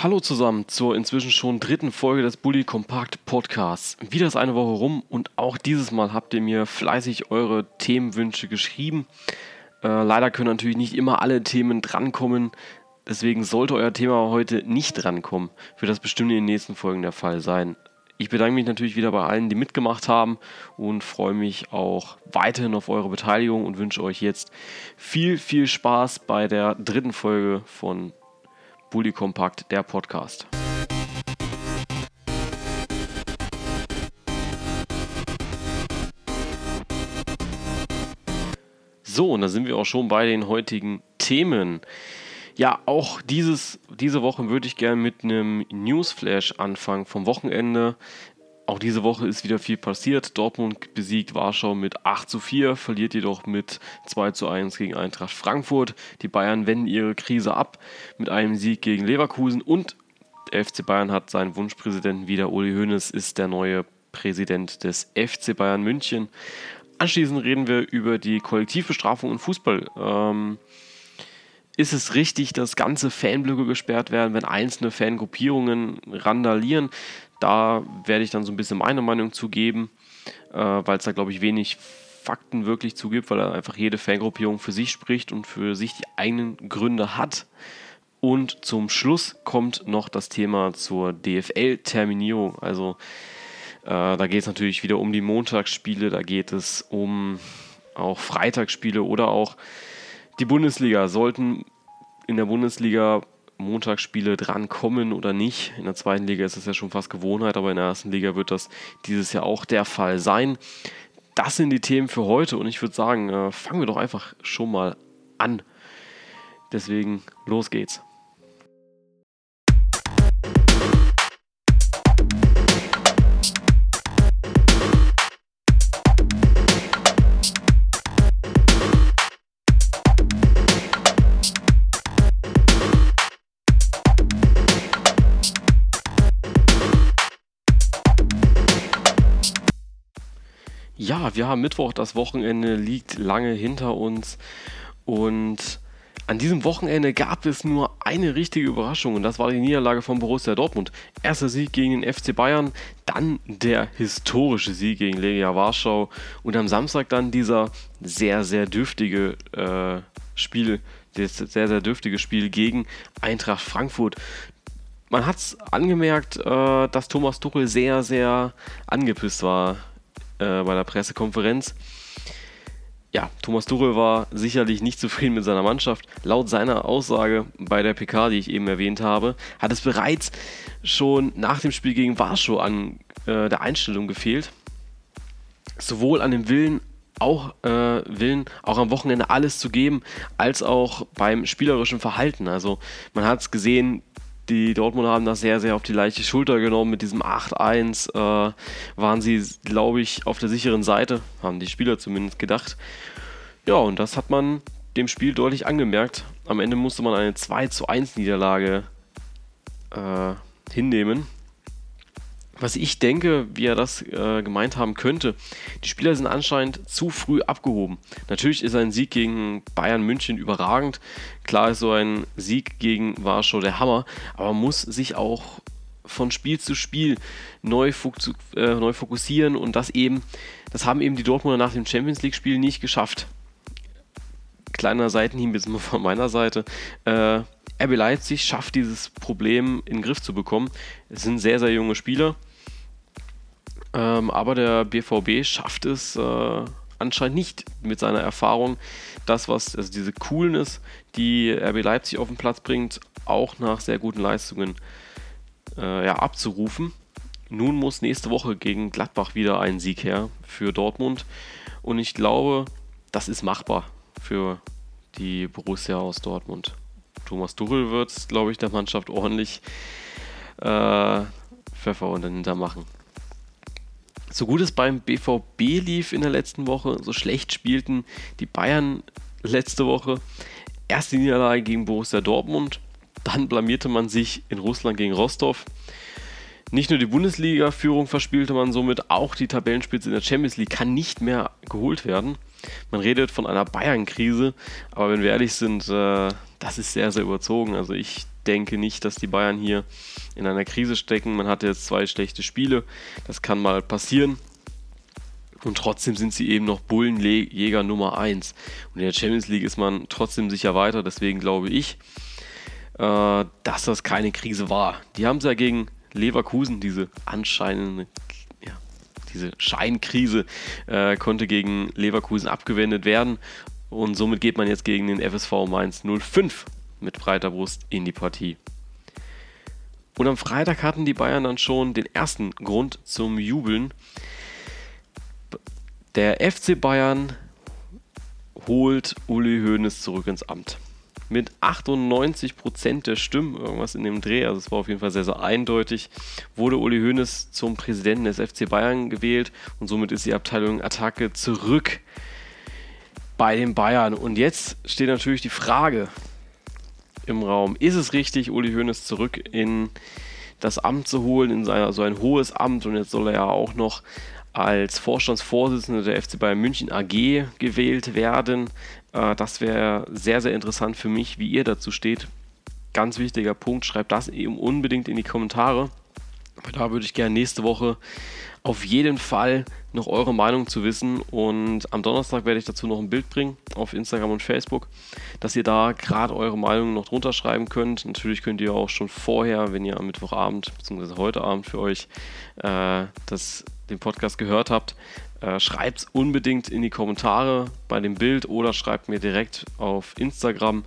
Hallo zusammen zur inzwischen schon dritten Folge des Bully Compact Podcasts. Wieder ist eine Woche rum und auch dieses Mal habt ihr mir fleißig eure Themenwünsche geschrieben. Äh, leider können natürlich nicht immer alle Themen drankommen. Deswegen sollte euer Thema heute nicht drankommen. Wird das bestimmt in den nächsten Folgen der Fall sein. Ich bedanke mich natürlich wieder bei allen, die mitgemacht haben und freue mich auch weiterhin auf eure Beteiligung und wünsche euch jetzt viel, viel Spaß bei der dritten Folge von Bully Kompakt, der Podcast. So, und da sind wir auch schon bei den heutigen Themen. Ja, auch dieses, diese Woche würde ich gerne mit einem Newsflash anfangen vom Wochenende. Auch diese Woche ist wieder viel passiert. Dortmund besiegt Warschau mit 8 zu 4, verliert jedoch mit 2 zu 1 gegen Eintracht Frankfurt. Die Bayern wenden ihre Krise ab mit einem Sieg gegen Leverkusen und der FC Bayern hat seinen Wunschpräsidenten wieder. Uli Hoeneß ist der neue Präsident des FC Bayern München. Anschließend reden wir über die Kollektivbestrafung im Fußball. Ähm, ist es richtig, dass ganze Fanblöcke gesperrt werden, wenn einzelne Fangruppierungen randalieren? Da werde ich dann so ein bisschen meine Meinung zu geben, äh, weil es da, glaube ich, wenig Fakten wirklich zugibt, weil er einfach jede Fangruppierung für sich spricht und für sich die eigenen Gründe hat. Und zum Schluss kommt noch das Thema zur DFL-Terminierung. Also äh, da geht es natürlich wieder um die Montagsspiele, da geht es um auch Freitagsspiele oder auch die Bundesliga. Sollten in der Bundesliga Montagsspiele drankommen oder nicht. In der zweiten Liga ist das ja schon fast Gewohnheit, aber in der ersten Liga wird das dieses Jahr auch der Fall sein. Das sind die Themen für heute und ich würde sagen, äh, fangen wir doch einfach schon mal an. Deswegen, los geht's. Ja, wir haben Mittwoch, das Wochenende liegt lange hinter uns und an diesem Wochenende gab es nur eine richtige Überraschung und das war die Niederlage von Borussia Dortmund. Erster Sieg gegen den FC Bayern, dann der historische Sieg gegen Legia Warschau und am Samstag dann dieser sehr, sehr dürftige äh, Spiel, das sehr, sehr dürftige Spiel gegen Eintracht Frankfurt. Man hat es angemerkt, äh, dass Thomas Tuchel sehr, sehr angepisst war äh, bei der Pressekonferenz. Ja, Thomas Tuchel war sicherlich nicht zufrieden mit seiner Mannschaft. Laut seiner Aussage bei der PK, die ich eben erwähnt habe, hat es bereits schon nach dem Spiel gegen Warschau an äh, der Einstellung gefehlt. Sowohl an dem Willen, auch äh, Willen, auch am Wochenende alles zu geben, als auch beim spielerischen Verhalten. Also man hat es gesehen, die Dortmunder haben das sehr, sehr auf die leichte Schulter genommen. Mit diesem 8-1 äh, waren sie, glaube ich, auf der sicheren Seite, haben die Spieler zumindest gedacht. Ja, und das hat man dem Spiel deutlich angemerkt. Am Ende musste man eine 2 1 Niederlage äh, hinnehmen was ich denke, wie er das äh, gemeint haben könnte, die Spieler sind anscheinend zu früh abgehoben. Natürlich ist ein Sieg gegen Bayern München überragend. Klar ist so ein Sieg gegen Warschau der Hammer, aber man muss sich auch von Spiel zu Spiel neu, äh, neu fokussieren und das eben, das haben eben die Dortmunder nach dem Champions League-Spiel nicht geschafft. Kleiner Seitenhieb jetzt mal von meiner Seite. Äh, RB Leipzig schafft dieses Problem in den Griff zu bekommen. Es sind sehr, sehr junge Spieler ähm, aber der BVB schafft es äh, anscheinend nicht mit seiner Erfahrung, das, was, also diese Coolness, die RB Leipzig auf den Platz bringt, auch nach sehr guten Leistungen äh, ja, abzurufen. Nun muss nächste Woche gegen Gladbach wieder ein Sieg her für Dortmund. Und ich glaube, das ist machbar für die Borussia aus Dortmund. Thomas Tuchel wird, glaube ich, der Mannschaft ordentlich äh, Pfeffer unter den Hintern machen. So gut es beim BVB lief in der letzten Woche, so schlecht spielten die Bayern letzte Woche. Erste Niederlage gegen Borussia Dortmund, dann blamierte man sich in Russland gegen Rostov. Nicht nur die Bundesliga-Führung verspielte man somit, auch die Tabellenspitze in der Champions League kann nicht mehr geholt werden. Man redet von einer Bayern-Krise, aber wenn wir ehrlich sind, äh, das ist sehr, sehr überzogen. Also ich denke nicht, dass die Bayern hier in einer Krise stecken. Man hatte jetzt zwei schlechte Spiele. Das kann mal passieren. Und trotzdem sind sie eben noch Bullenjäger Nummer 1. Und in der Champions League ist man trotzdem sicher weiter. Deswegen glaube ich, äh, dass das keine Krise war. Die haben es ja gegen Leverkusen, diese anscheinende, diese Scheinkrise, äh, konnte gegen Leverkusen abgewendet werden. Und somit geht man jetzt gegen den FSV Mainz 05 mit breiter Brust in die Partie. Und am Freitag hatten die Bayern dann schon den ersten Grund zum Jubeln. Der FC Bayern holt Uli Hoeneß zurück ins Amt mit 98% der Stimmen, irgendwas in dem Dreh, also es war auf jeden Fall sehr, sehr eindeutig, wurde Uli Hoeneß zum Präsidenten des FC Bayern gewählt und somit ist die Abteilung Attacke zurück bei den Bayern. Und jetzt steht natürlich die Frage im Raum, ist es richtig, Uli Hoeneß zurück in das Amt zu holen, in so ein hohes Amt und jetzt soll er ja auch noch als Vorstandsvorsitzender der FC Bayern München AG gewählt werden. Äh, das wäre sehr, sehr interessant für mich, wie ihr dazu steht. Ganz wichtiger Punkt, schreibt das eben unbedingt in die Kommentare. Da würde ich gerne nächste Woche auf jeden Fall noch eure Meinung zu wissen. Und am Donnerstag werde ich dazu noch ein Bild bringen auf Instagram und Facebook, dass ihr da gerade eure Meinung noch drunter schreiben könnt. Natürlich könnt ihr auch schon vorher, wenn ihr am Mittwochabend bzw. heute Abend für euch äh, das den Podcast gehört habt, äh, schreibt es unbedingt in die Kommentare bei dem Bild oder schreibt mir direkt auf Instagram.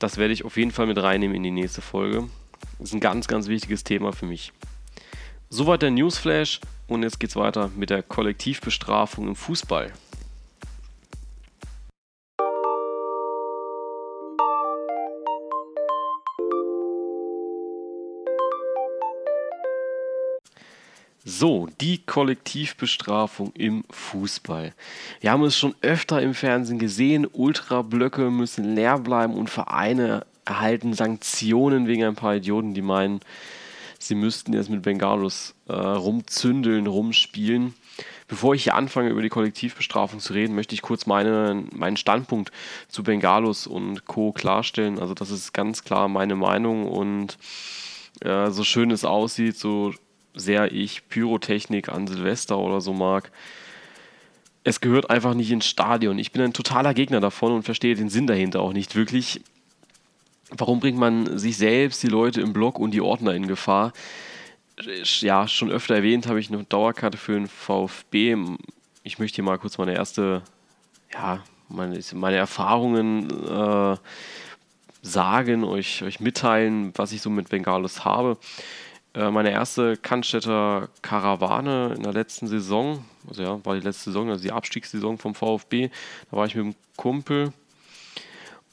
Das werde ich auf jeden Fall mit reinnehmen in die nächste Folge. Das ist ein ganz, ganz wichtiges Thema für mich. Soweit der Newsflash und jetzt geht es weiter mit der Kollektivbestrafung im Fußball. So, die Kollektivbestrafung im Fußball. Wir haben es schon öfter im Fernsehen gesehen, Ultrablöcke müssen leer bleiben und Vereine erhalten Sanktionen wegen ein paar Idioten, die meinen, sie müssten jetzt mit Bengalos äh, rumzündeln, rumspielen. Bevor ich hier anfange, über die Kollektivbestrafung zu reden, möchte ich kurz meine, meinen Standpunkt zu Bengalos und Co. klarstellen. Also das ist ganz klar meine Meinung und äh, so schön es aussieht, so sehr ich Pyrotechnik an Silvester oder so mag. Es gehört einfach nicht ins Stadion. Ich bin ein totaler Gegner davon und verstehe den Sinn dahinter auch nicht wirklich. Warum bringt man sich selbst, die Leute im Block und die Ordner in Gefahr? Ja, schon öfter erwähnt habe ich eine Dauerkarte für den VfB. Ich möchte hier mal kurz meine erste, ja, meine, meine Erfahrungen äh, sagen, euch, euch mitteilen, was ich so mit Bengalos habe. Äh, meine erste Cannstätter Karawane in der letzten Saison, also ja, war die letzte Saison, also die Abstiegssaison vom VfB. Da war ich mit einem Kumpel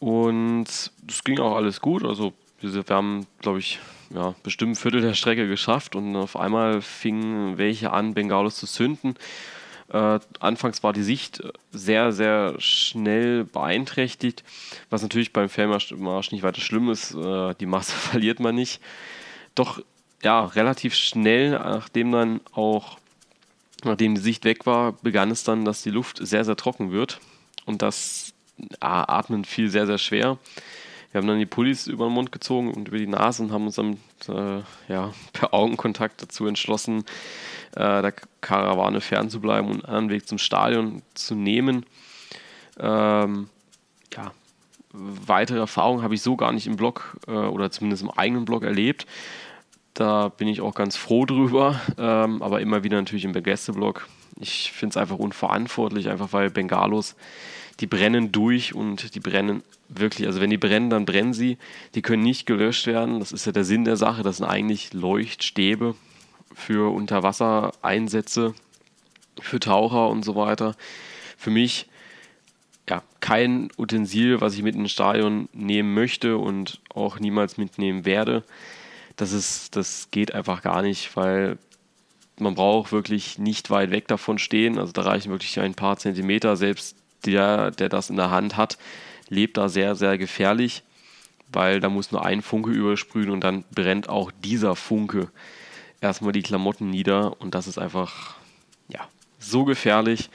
und es ging auch alles gut. Also wir haben, glaube ich, ja, bestimmt ein Viertel der Strecke geschafft und auf einmal fingen welche an, Bengalos zu zünden. Äh, anfangs war die Sicht sehr, sehr schnell beeinträchtigt, was natürlich beim Fernmarsch nicht weiter schlimm ist. Äh, die Masse verliert man nicht. Doch ja, relativ schnell, nachdem dann auch, nachdem die Sicht weg war, begann es dann, dass die Luft sehr, sehr trocken wird. Und das Atmen fiel sehr, sehr schwer. Wir haben dann die Pullis über den Mund gezogen und über die Nase und haben uns dann äh, ja, per Augenkontakt dazu entschlossen, äh, der Karawane fernzubleiben und einen Weg zum Stadion zu nehmen. Ähm, ja, weitere Erfahrungen habe ich so gar nicht im Blog äh, oder zumindest im eigenen Blog erlebt. Da bin ich auch ganz froh drüber, ähm, aber immer wieder natürlich im Gästeblog. Ich finde es einfach unverantwortlich, einfach weil Bengalos, die brennen durch und die brennen wirklich, also wenn die brennen, dann brennen sie. Die können nicht gelöscht werden. Das ist ja der Sinn der Sache. Das sind eigentlich Leuchtstäbe für Unterwassereinsätze, für Taucher und so weiter. Für mich ja, kein Utensil, was ich mit in ins Stadion nehmen möchte und auch niemals mitnehmen werde das, ist, das geht einfach gar nicht, weil man braucht wirklich nicht weit weg davon stehen. Also da reichen wirklich ein paar Zentimeter. Selbst der, der das in der Hand hat, lebt da sehr, sehr gefährlich, weil da muss nur ein Funke übersprühen und dann brennt auch dieser Funke erstmal die Klamotten nieder und das ist einfach ja, so gefährlich.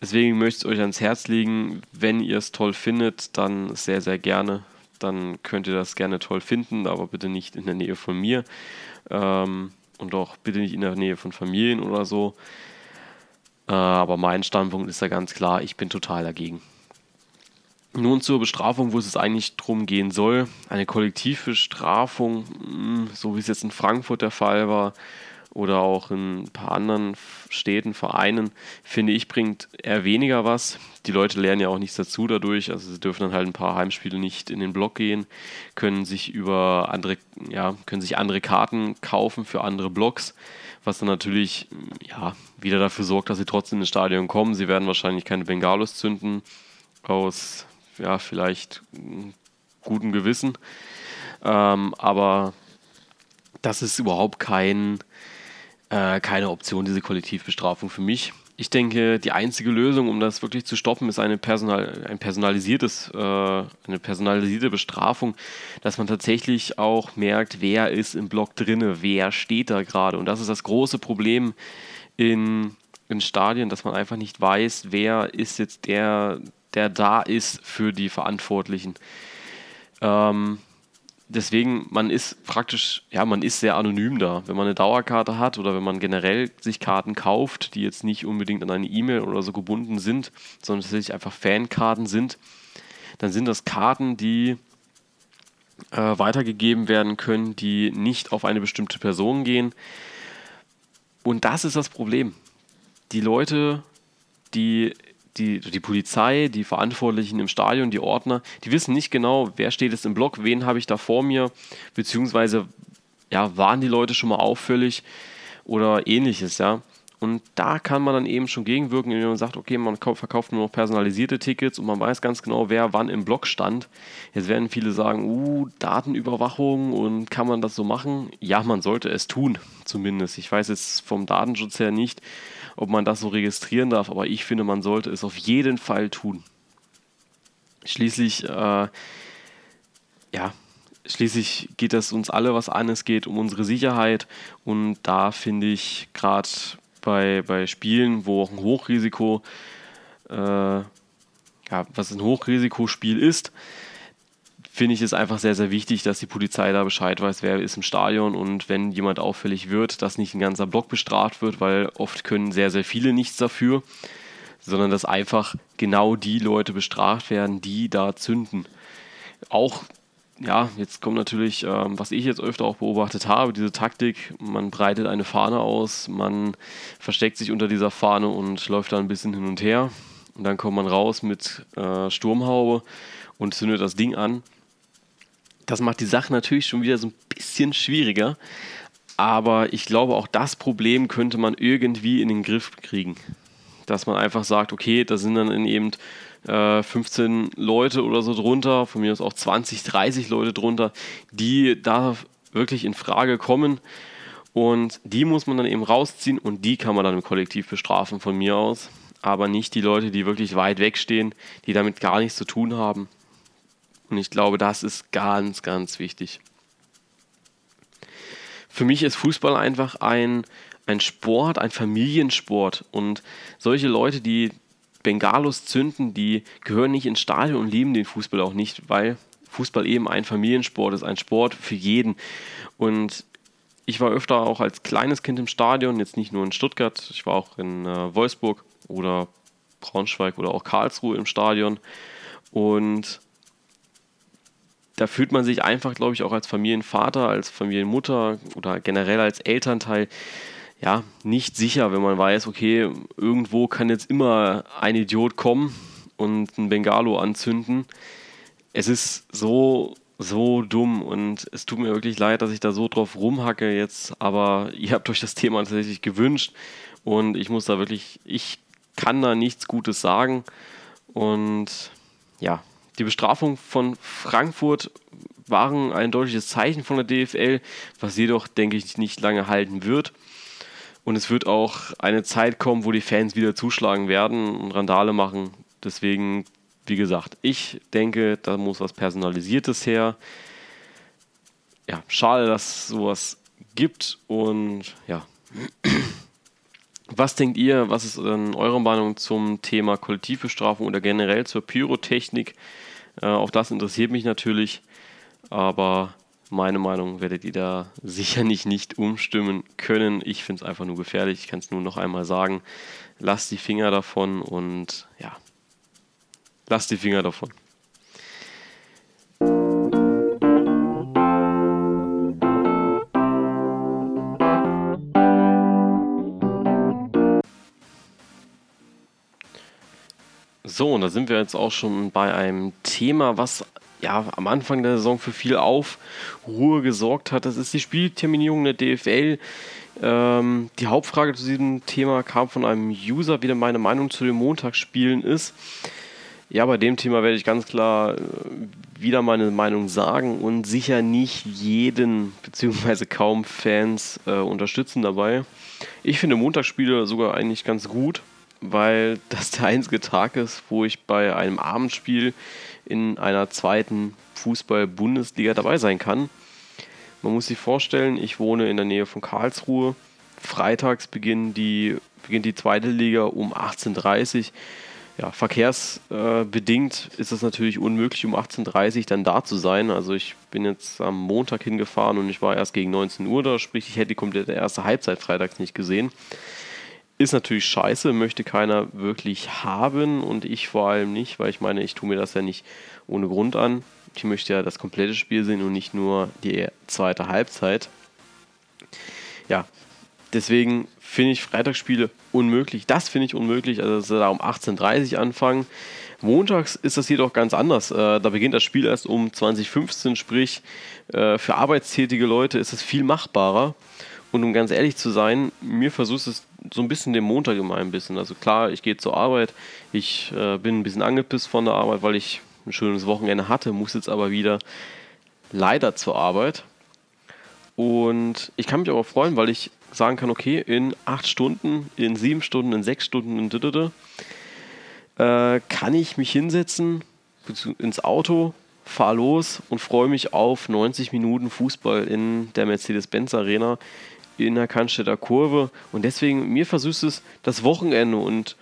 Deswegen möchte ich es euch ans Herz legen, wenn ihr es toll findet, dann sehr, sehr gerne dann könnt ihr das gerne toll finden, aber bitte nicht in der Nähe von mir ähm, und auch bitte nicht in der Nähe von Familien oder so. Äh, aber mein Standpunkt ist ja ganz klar, ich bin total dagegen. Nun zur Bestrafung, wo es eigentlich drum gehen soll. Eine Kollektivbestrafung, hm, so wie es jetzt in Frankfurt der Fall war, oder auch in ein paar anderen Städten, Vereinen, finde ich, bringt eher weniger was. Die Leute lernen ja auch nichts dazu dadurch. Also sie dürfen dann halt ein paar Heimspiele nicht in den Block gehen, können sich über andere, ja, können sich andere Karten kaufen für andere Blocks, was dann natürlich ja, wieder dafür sorgt, dass sie trotzdem ins Stadion kommen. Sie werden wahrscheinlich keine Bengalos zünden aus ja, vielleicht gutem Gewissen. Ähm, aber das ist überhaupt kein äh, keine Option, diese Kollektivbestrafung für mich. Ich denke, die einzige Lösung, um das wirklich zu stoppen, ist eine, Personal, ein personalisiertes, äh, eine personalisierte Bestrafung, dass man tatsächlich auch merkt, wer ist im Block drinne, wer steht da gerade. Und das ist das große Problem in, in Stadien, dass man einfach nicht weiß, wer ist jetzt der, der da ist für die Verantwortlichen. Ähm, deswegen, man ist praktisch, ja, man ist sehr anonym da. Wenn man eine Dauerkarte hat oder wenn man generell sich Karten kauft, die jetzt nicht unbedingt an eine E-Mail oder so gebunden sind, sondern tatsächlich einfach Fankarten sind, dann sind das Karten, die äh, weitergegeben werden können, die nicht auf eine bestimmte Person gehen. Und das ist das Problem. Die Leute, die die, die Polizei, die Verantwortlichen im Stadion, die Ordner, die wissen nicht genau, wer steht jetzt im Block, wen habe ich da vor mir, beziehungsweise ja, waren die Leute schon mal auffällig oder ähnliches, ja. Und da kann man dann eben schon gegenwirken, indem man sagt, okay, man verkauft nur noch personalisierte Tickets und man weiß ganz genau, wer wann im Block stand. Jetzt werden viele sagen, uh, Datenüberwachung und kann man das so machen? Ja, man sollte es tun, zumindest. Ich weiß jetzt vom Datenschutz her nicht, ob man das so registrieren darf, aber ich finde, man sollte es auf jeden Fall tun. Schließlich, äh, ja, schließlich geht das uns alle was an. Es geht um unsere Sicherheit und da finde ich gerade bei, bei Spielen, wo auch ein Hochrisiko, äh, ja, was ein Hochrisikospiel ist, finde ich es einfach sehr, sehr wichtig, dass die Polizei da Bescheid weiß, wer ist im Stadion und wenn jemand auffällig wird, dass nicht ein ganzer Block bestraft wird, weil oft können sehr, sehr viele nichts dafür, sondern dass einfach genau die Leute bestraft werden, die da zünden. Auch ja, jetzt kommt natürlich, ähm, was ich jetzt öfter auch beobachtet habe, diese Taktik, man breitet eine Fahne aus, man versteckt sich unter dieser Fahne und läuft da ein bisschen hin und her. Und dann kommt man raus mit äh, Sturmhaube und zündet das Ding an. Das macht die Sache natürlich schon wieder so ein bisschen schwieriger. Aber ich glaube, auch das Problem könnte man irgendwie in den Griff kriegen. Dass man einfach sagt, okay, da sind dann eben äh, 15 Leute oder so drunter, von mir aus auch 20, 30 Leute drunter, die da wirklich in Frage kommen. Und die muss man dann eben rausziehen und die kann man dann im Kollektiv bestrafen von mir aus. Aber nicht die Leute, die wirklich weit wegstehen, die damit gar nichts zu tun haben. Und ich glaube, das ist ganz, ganz wichtig. Für mich ist Fußball einfach ein, ein Sport, ein Familiensport. Und solche Leute, die Bengalos zünden, die gehören nicht ins Stadion und lieben den Fußball auch nicht, weil Fußball eben ein Familiensport ist, ein Sport für jeden. Und ich war öfter auch als kleines Kind im Stadion, jetzt nicht nur in Stuttgart, ich war auch in äh, Wolfsburg oder Braunschweig oder auch Karlsruhe im Stadion. Und da fühlt man sich einfach, glaube ich, auch als Familienvater, als Familienmutter oder generell als Elternteil ja, nicht sicher, wenn man weiß, okay, irgendwo kann jetzt immer ein Idiot kommen und ein Bengalo anzünden. Es ist so, so dumm und es tut mir wirklich leid, dass ich da so drauf rumhacke jetzt, aber ihr habt euch das Thema tatsächlich gewünscht und ich muss da wirklich, ich kann da nichts Gutes sagen und ja, die Bestrafung von Frankfurt waren ein deutliches Zeichen von der DFL, was jedoch, denke ich, nicht lange halten wird. Und es wird auch eine Zeit kommen, wo die Fans wieder zuschlagen werden und Randale machen. Deswegen, wie gesagt, ich denke, da muss was Personalisiertes her. Ja, schade, dass sowas gibt. Und ja. Was denkt ihr, was ist eure Meinung zum Thema Kollektivbestrafung oder generell zur Pyrotechnik? Äh, auch das interessiert mich natürlich, aber meine Meinung werdet ihr da sicherlich nicht umstimmen können. Ich finde es einfach nur gefährlich. Ich kann es nur noch einmal sagen. Lasst die Finger davon und ja, lasst die Finger davon. So, und da sind wir jetzt auch schon bei einem Thema, was ja am Anfang der Saison für viel Aufruhr gesorgt hat. Das ist die Spielterminierung der DFL. Ähm, die Hauptfrage zu diesem Thema kam von einem User, wie denn meine Meinung zu den Montagsspielen ist. Ja, bei dem Thema werde ich ganz klar äh, wieder meine Meinung sagen und sicher nicht jeden bzw. kaum Fans äh, unterstützen dabei. Ich finde Montagsspiele sogar eigentlich ganz gut weil das der einzige Tag ist, wo ich bei einem Abendspiel in einer zweiten Fußball-Bundesliga dabei sein kann. Man muss sich vorstellen, ich wohne in der Nähe von Karlsruhe. Freitags beginnt die, beginnt die zweite Liga um 18.30 Uhr. Ja, verkehrsbedingt ist es natürlich unmöglich, um 18.30 Uhr dann da zu sein. Also ich bin jetzt am Montag hingefahren und ich war erst gegen 19 Uhr da, sprich ich hätte die komplette erste Halbzeit freitags nicht gesehen. Ist natürlich scheiße, möchte keiner wirklich haben und ich vor allem nicht, weil ich meine, ich tue mir das ja nicht ohne Grund an. Ich möchte ja das komplette Spiel sehen und nicht nur die zweite Halbzeit. Ja, deswegen finde ich Freitagsspiele unmöglich. Das finde ich unmöglich, also dass sie da um 18.30 Uhr anfangen. Montags ist das jedoch ganz anders. Äh, da beginnt das Spiel erst um 2015, sprich äh, für arbeitstätige Leute ist es viel machbarer. Und um ganz ehrlich zu sein, mir versucht es so ein bisschen den Montag immer ein bisschen. Also klar, ich gehe zur Arbeit, ich äh, bin ein bisschen angepisst von der Arbeit, weil ich ein schönes Wochenende hatte, muss jetzt aber wieder leider zur Arbeit. Und ich kann mich aber freuen, weil ich sagen kann, okay, in acht Stunden, in sieben Stunden, in sechs Stunden, in dödödö, äh, kann ich mich hinsetzen ins Auto, fahre los und freue mich auf 90 Minuten Fußball in der Mercedes-Benz Arena in der Cannstätter Kurve. Und deswegen, mir versüßt es das Wochenende. Und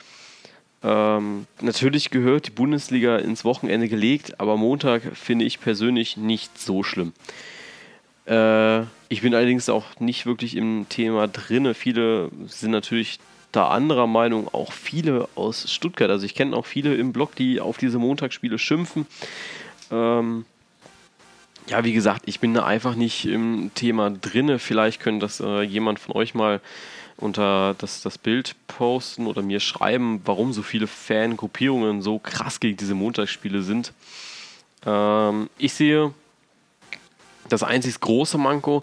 ähm, natürlich gehört die Bundesliga ins Wochenende gelegt, aber Montag finde ich persönlich nicht so schlimm. Äh, ich bin allerdings auch nicht wirklich im Thema drin. Viele sind natürlich da anderer Meinung, auch viele aus Stuttgart. Also ich kenne auch viele im Blog, die auf diese Montagsspiele schimpfen. Ähm, ja, wie gesagt, ich bin da einfach nicht im Thema drinne. Vielleicht könnte das äh, jemand von euch mal unter das, das Bild posten oder mir schreiben, warum so viele Fangruppierungen so krass gegen diese Montagsspiele sind. Ähm, ich sehe das einzig große Manko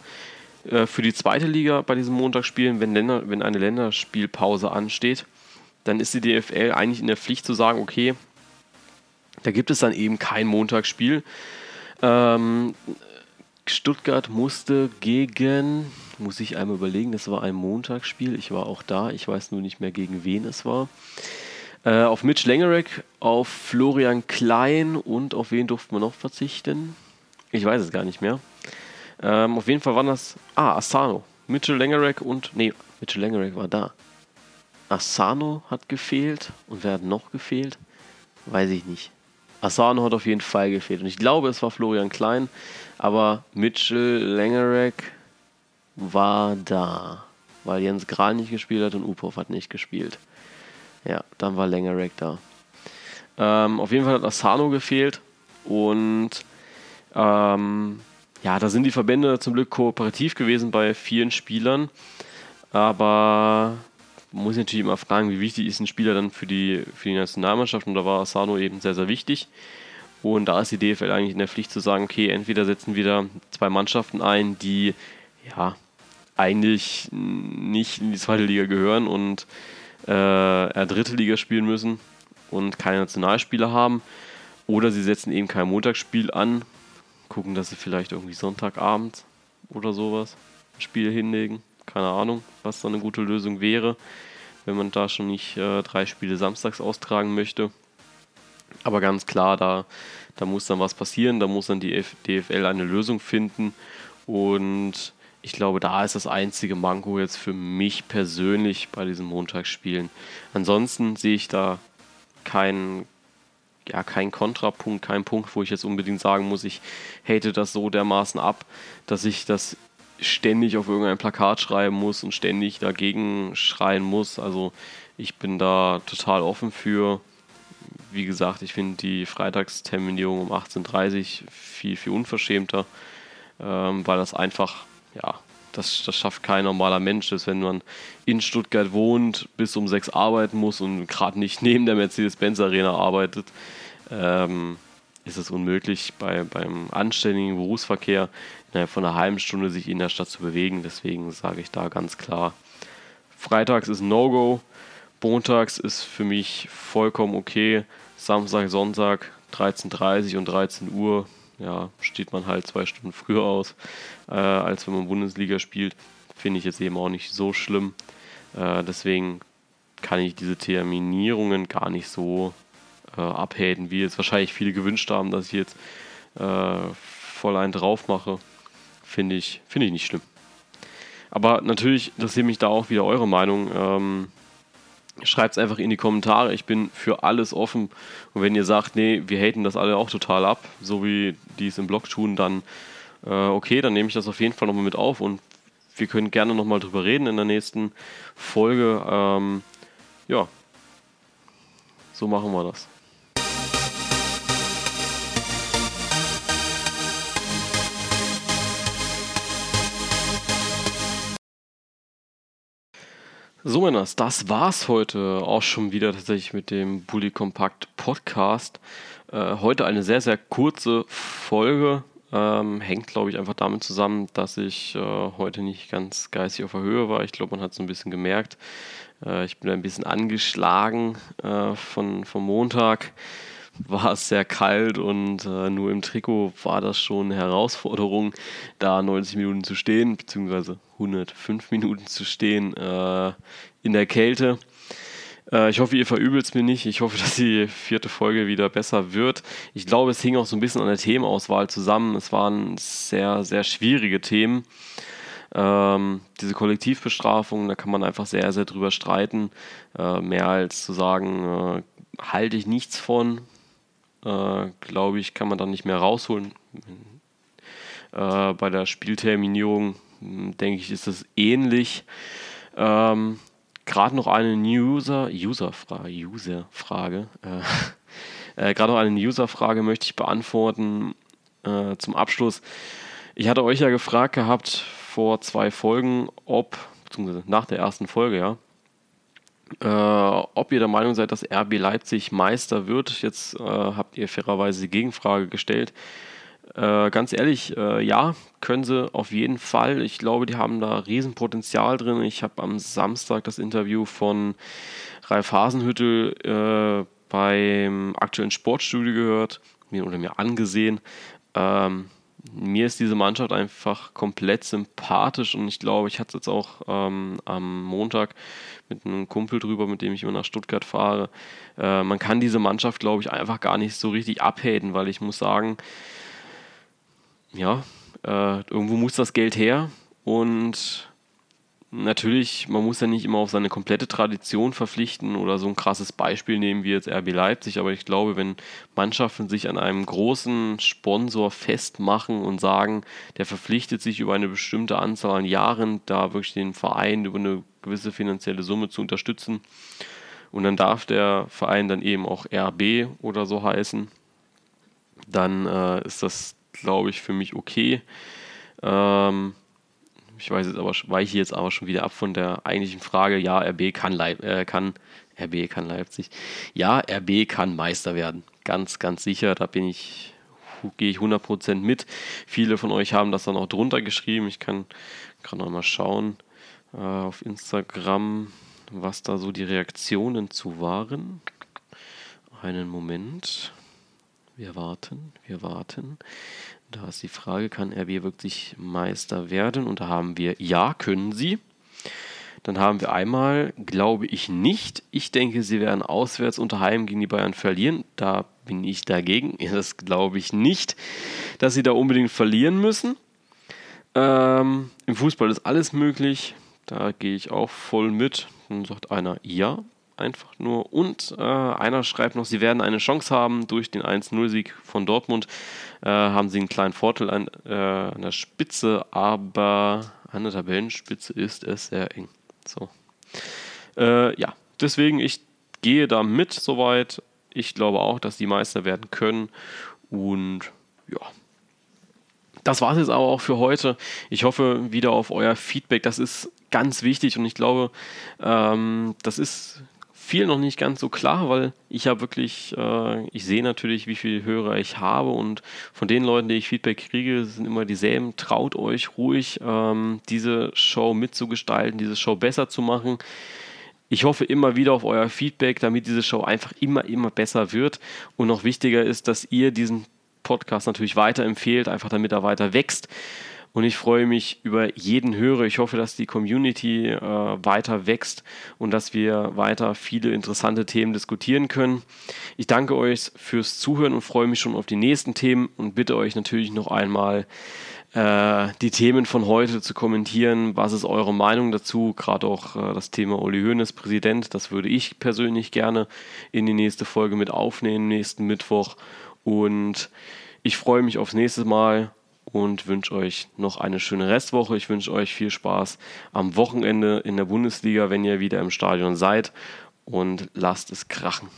äh, für die zweite Liga bei diesen Montagsspielen, wenn, Länder, wenn eine Länderspielpause ansteht, dann ist die DFL eigentlich in der Pflicht zu sagen, okay, da gibt es dann eben kein Montagsspiel, ähm, Stuttgart musste gegen, muss ich einmal überlegen, das war ein Montagsspiel, ich war auch da, ich weiß nur nicht mehr gegen wen es war. Äh, auf Mitch Lengerek, auf Florian Klein und auf wen durften wir noch verzichten? Ich weiß es gar nicht mehr. Ähm, auf jeden Fall waren das, ah, Asano, Mitchell Lengerek und, nee, Mitchell Lengerek war da. Asano hat gefehlt und wer hat noch gefehlt? Weiß ich nicht. Asano hat auf jeden Fall gefehlt. Und ich glaube, es war Florian Klein, aber Mitchell Lengerek war da, weil Jens Grahl nicht gespielt hat und Upov hat nicht gespielt. Ja, dann war Lengerek da. Ähm, auf jeden Fall hat Asano gefehlt und ähm, ja, da sind die Verbände zum Glück kooperativ gewesen bei vielen Spielern, aber muss natürlich immer fragen, wie wichtig ist ein Spieler dann für die, für die Nationalmannschaft und da war Asano eben sehr, sehr wichtig. Und da ist die DFL eigentlich in der Pflicht zu sagen, okay, entweder setzen wir da zwei Mannschaften ein, die ja eigentlich nicht in die zweite Liga gehören und äh, dritte Liga spielen müssen und keine Nationalspieler haben. Oder sie setzen eben kein Montagsspiel an, gucken, dass sie vielleicht irgendwie Sonntagabend oder sowas ein Spiel hinlegen. Keine Ahnung, was da eine gute Lösung wäre, wenn man da schon nicht äh, drei Spiele samstags austragen möchte. Aber ganz klar, da, da muss dann was passieren, da muss dann die DFL eine Lösung finden. Und ich glaube, da ist das einzige Manko jetzt für mich persönlich bei diesen Montagsspielen. Ansonsten sehe ich da keinen ja kein Kontrapunkt, kein Punkt, wo ich jetzt unbedingt sagen muss, ich hate das so dermaßen ab, dass ich das ständig auf irgendein Plakat schreiben muss und ständig dagegen schreien muss. Also ich bin da total offen für. Wie gesagt, ich finde die Freitagsterminierung um 18.30 Uhr viel, viel unverschämter, ähm, weil das einfach, ja, das, das schafft kein normaler Mensch, dass wenn man in Stuttgart wohnt, bis um sechs arbeiten muss und gerade nicht neben der Mercedes-Benz Arena arbeitet, ähm, ist es unmöglich, bei, beim anständigen Berufsverkehr innerhalb von einer halben Stunde sich in der Stadt zu bewegen. Deswegen sage ich da ganz klar, Freitags ist No-Go, Montags ist für mich vollkommen okay, Samstag, Sonntag 13.30 und 13 Uhr, ja, steht man halt zwei Stunden früher aus, äh, als wenn man Bundesliga spielt. Finde ich jetzt eben auch nicht so schlimm. Äh, deswegen kann ich diese Terminierungen gar nicht so äh, abhaten, wie jetzt wahrscheinlich viele gewünscht haben, dass ich jetzt äh, voll einen drauf mache. Finde ich, find ich nicht schlimm. Aber natürlich interessiert mich da auch wieder eure Meinung. Ähm, Schreibt es einfach in die Kommentare. Ich bin für alles offen. Und wenn ihr sagt, nee, wir haten das alle auch total ab, so wie die es im Blog tun, dann äh, okay, dann nehme ich das auf jeden Fall nochmal mit auf und wir können gerne nochmal drüber reden in der nächsten Folge. Ähm, ja, so machen wir das. So, Männers, das war's heute auch schon wieder tatsächlich mit dem Bully Kompakt Podcast. Äh, heute eine sehr, sehr kurze Folge. Ähm, hängt, glaube ich, einfach damit zusammen, dass ich äh, heute nicht ganz geistig auf der Höhe war. Ich glaube, man hat es ein bisschen gemerkt. Äh, ich bin ein bisschen angeschlagen äh, von, vom Montag war es sehr kalt und äh, nur im Trikot war das schon eine Herausforderung, da 90 Minuten zu stehen, beziehungsweise 105 Minuten zu stehen äh, in der Kälte. Äh, ich hoffe, ihr verübelt es mir nicht. Ich hoffe, dass die vierte Folge wieder besser wird. Ich glaube, es hing auch so ein bisschen an der Themenauswahl zusammen. Es waren sehr, sehr schwierige Themen. Ähm, diese Kollektivbestrafung, da kann man einfach sehr, sehr drüber streiten. Äh, mehr als zu sagen, äh, halte ich nichts von, äh, glaube ich, kann man dann nicht mehr rausholen. Äh, bei der Spielterminierung hm, denke ich, ist das ähnlich. Ähm, Gerade noch eine User, User-Frage, User-Frage. Äh, äh, Gerade noch eine User-Frage möchte ich beantworten äh, zum Abschluss. Ich hatte euch ja gefragt gehabt vor zwei Folgen, ob, beziehungsweise nach der ersten Folge, ja, äh, ob ihr der Meinung seid, dass RB Leipzig Meister wird. Jetzt äh, habt ihr fairerweise die Gegenfrage gestellt. Äh, ganz ehrlich, äh, ja, können sie auf jeden Fall. Ich glaube, die haben da Riesenpotenzial drin. Ich habe am Samstag das Interview von Ralf Hasenhüttel äh, beim aktuellen Sportstudio gehört mir, oder mir angesehen. Ähm, mir ist diese Mannschaft einfach komplett sympathisch und ich glaube, ich hatte es jetzt auch ähm, am Montag mit einem Kumpel drüber, mit dem ich immer nach Stuttgart fahre. Äh, man kann diese Mannschaft, glaube ich, einfach gar nicht so richtig abhaten, weil ich muss sagen, ja, äh, irgendwo muss das Geld her und natürlich, man muss ja nicht immer auf seine komplette Tradition verpflichten oder so ein krasses Beispiel nehmen wie jetzt RB Leipzig, aber ich glaube, wenn Mannschaften sich an einem großen Sponsor festmachen und sagen, der verpflichtet sich über eine bestimmte Anzahl an Jahren, da wirklich den Verein über eine gewisse finanzielle Summe zu unterstützen und dann darf der Verein dann eben auch RB oder so heißen, dann äh, ist das, glaube ich, für mich okay. Ähm, ich weiß jetzt aber, weiche jetzt aber schon wieder ab von der eigentlichen Frage. Ja, RB kann, Leip äh, kann RB kann Leipzig. Ja, RB kann Meister werden. Ganz, ganz sicher. Da bin ich, gehe ich 100% mit. Viele von euch haben das dann auch drunter geschrieben. Ich kann gerade noch mal schauen äh, auf Instagram, was da so die Reaktionen zu waren. Einen Moment. Wir warten, wir warten. Da ist die Frage, kann RB wirklich Meister werden? Und da haben wir, ja, können sie. Dann haben wir einmal, glaube ich nicht. Ich denke, sie werden auswärts unter Heim gegen die Bayern verlieren. Da bin ich dagegen. Das glaube ich nicht, dass sie da unbedingt verlieren müssen. Ähm, Im Fußball ist alles möglich. Da gehe ich auch voll mit. Dann sagt einer ja, einfach nur. Und äh, einer schreibt noch, sie werden eine Chance haben durch den 1-0-Sieg von Dortmund. Äh, haben sie einen kleinen Vorteil an, äh, an der Spitze, aber an der Tabellenspitze ist es sehr eng. So. Äh, ja, deswegen, ich gehe da mit soweit. Ich glaube auch, dass die Meister werden können. Und ja, das war es jetzt aber auch für heute. Ich hoffe wieder auf euer Feedback. Das ist ganz wichtig und ich glaube, ähm, das ist viel noch nicht ganz so klar, weil ich habe wirklich, äh, ich sehe natürlich, wie viele Hörer ich habe und von den Leuten, die ich Feedback kriege, sind immer dieselben. Traut euch ruhig, ähm, diese Show mitzugestalten, diese Show besser zu machen. Ich hoffe immer wieder auf euer Feedback, damit diese Show einfach immer, immer besser wird. Und noch wichtiger ist, dass ihr diesen Podcast natürlich weiterempfehlt, einfach damit er weiter wächst. Und ich freue mich über jeden Hörer. Ich hoffe, dass die Community äh, weiter wächst und dass wir weiter viele interessante Themen diskutieren können. Ich danke euch fürs Zuhören und freue mich schon auf die nächsten Themen und bitte euch natürlich noch einmal äh, die Themen von heute zu kommentieren. Was ist eure Meinung dazu? Gerade auch äh, das Thema Uli Hoeneß Präsident. Das würde ich persönlich gerne in die nächste Folge mit aufnehmen, nächsten Mittwoch. Und ich freue mich aufs nächste Mal und wünsche euch noch eine schöne Restwoche. Ich wünsche euch viel Spaß am Wochenende in der Bundesliga, wenn ihr wieder im Stadion seid und lasst es krachen.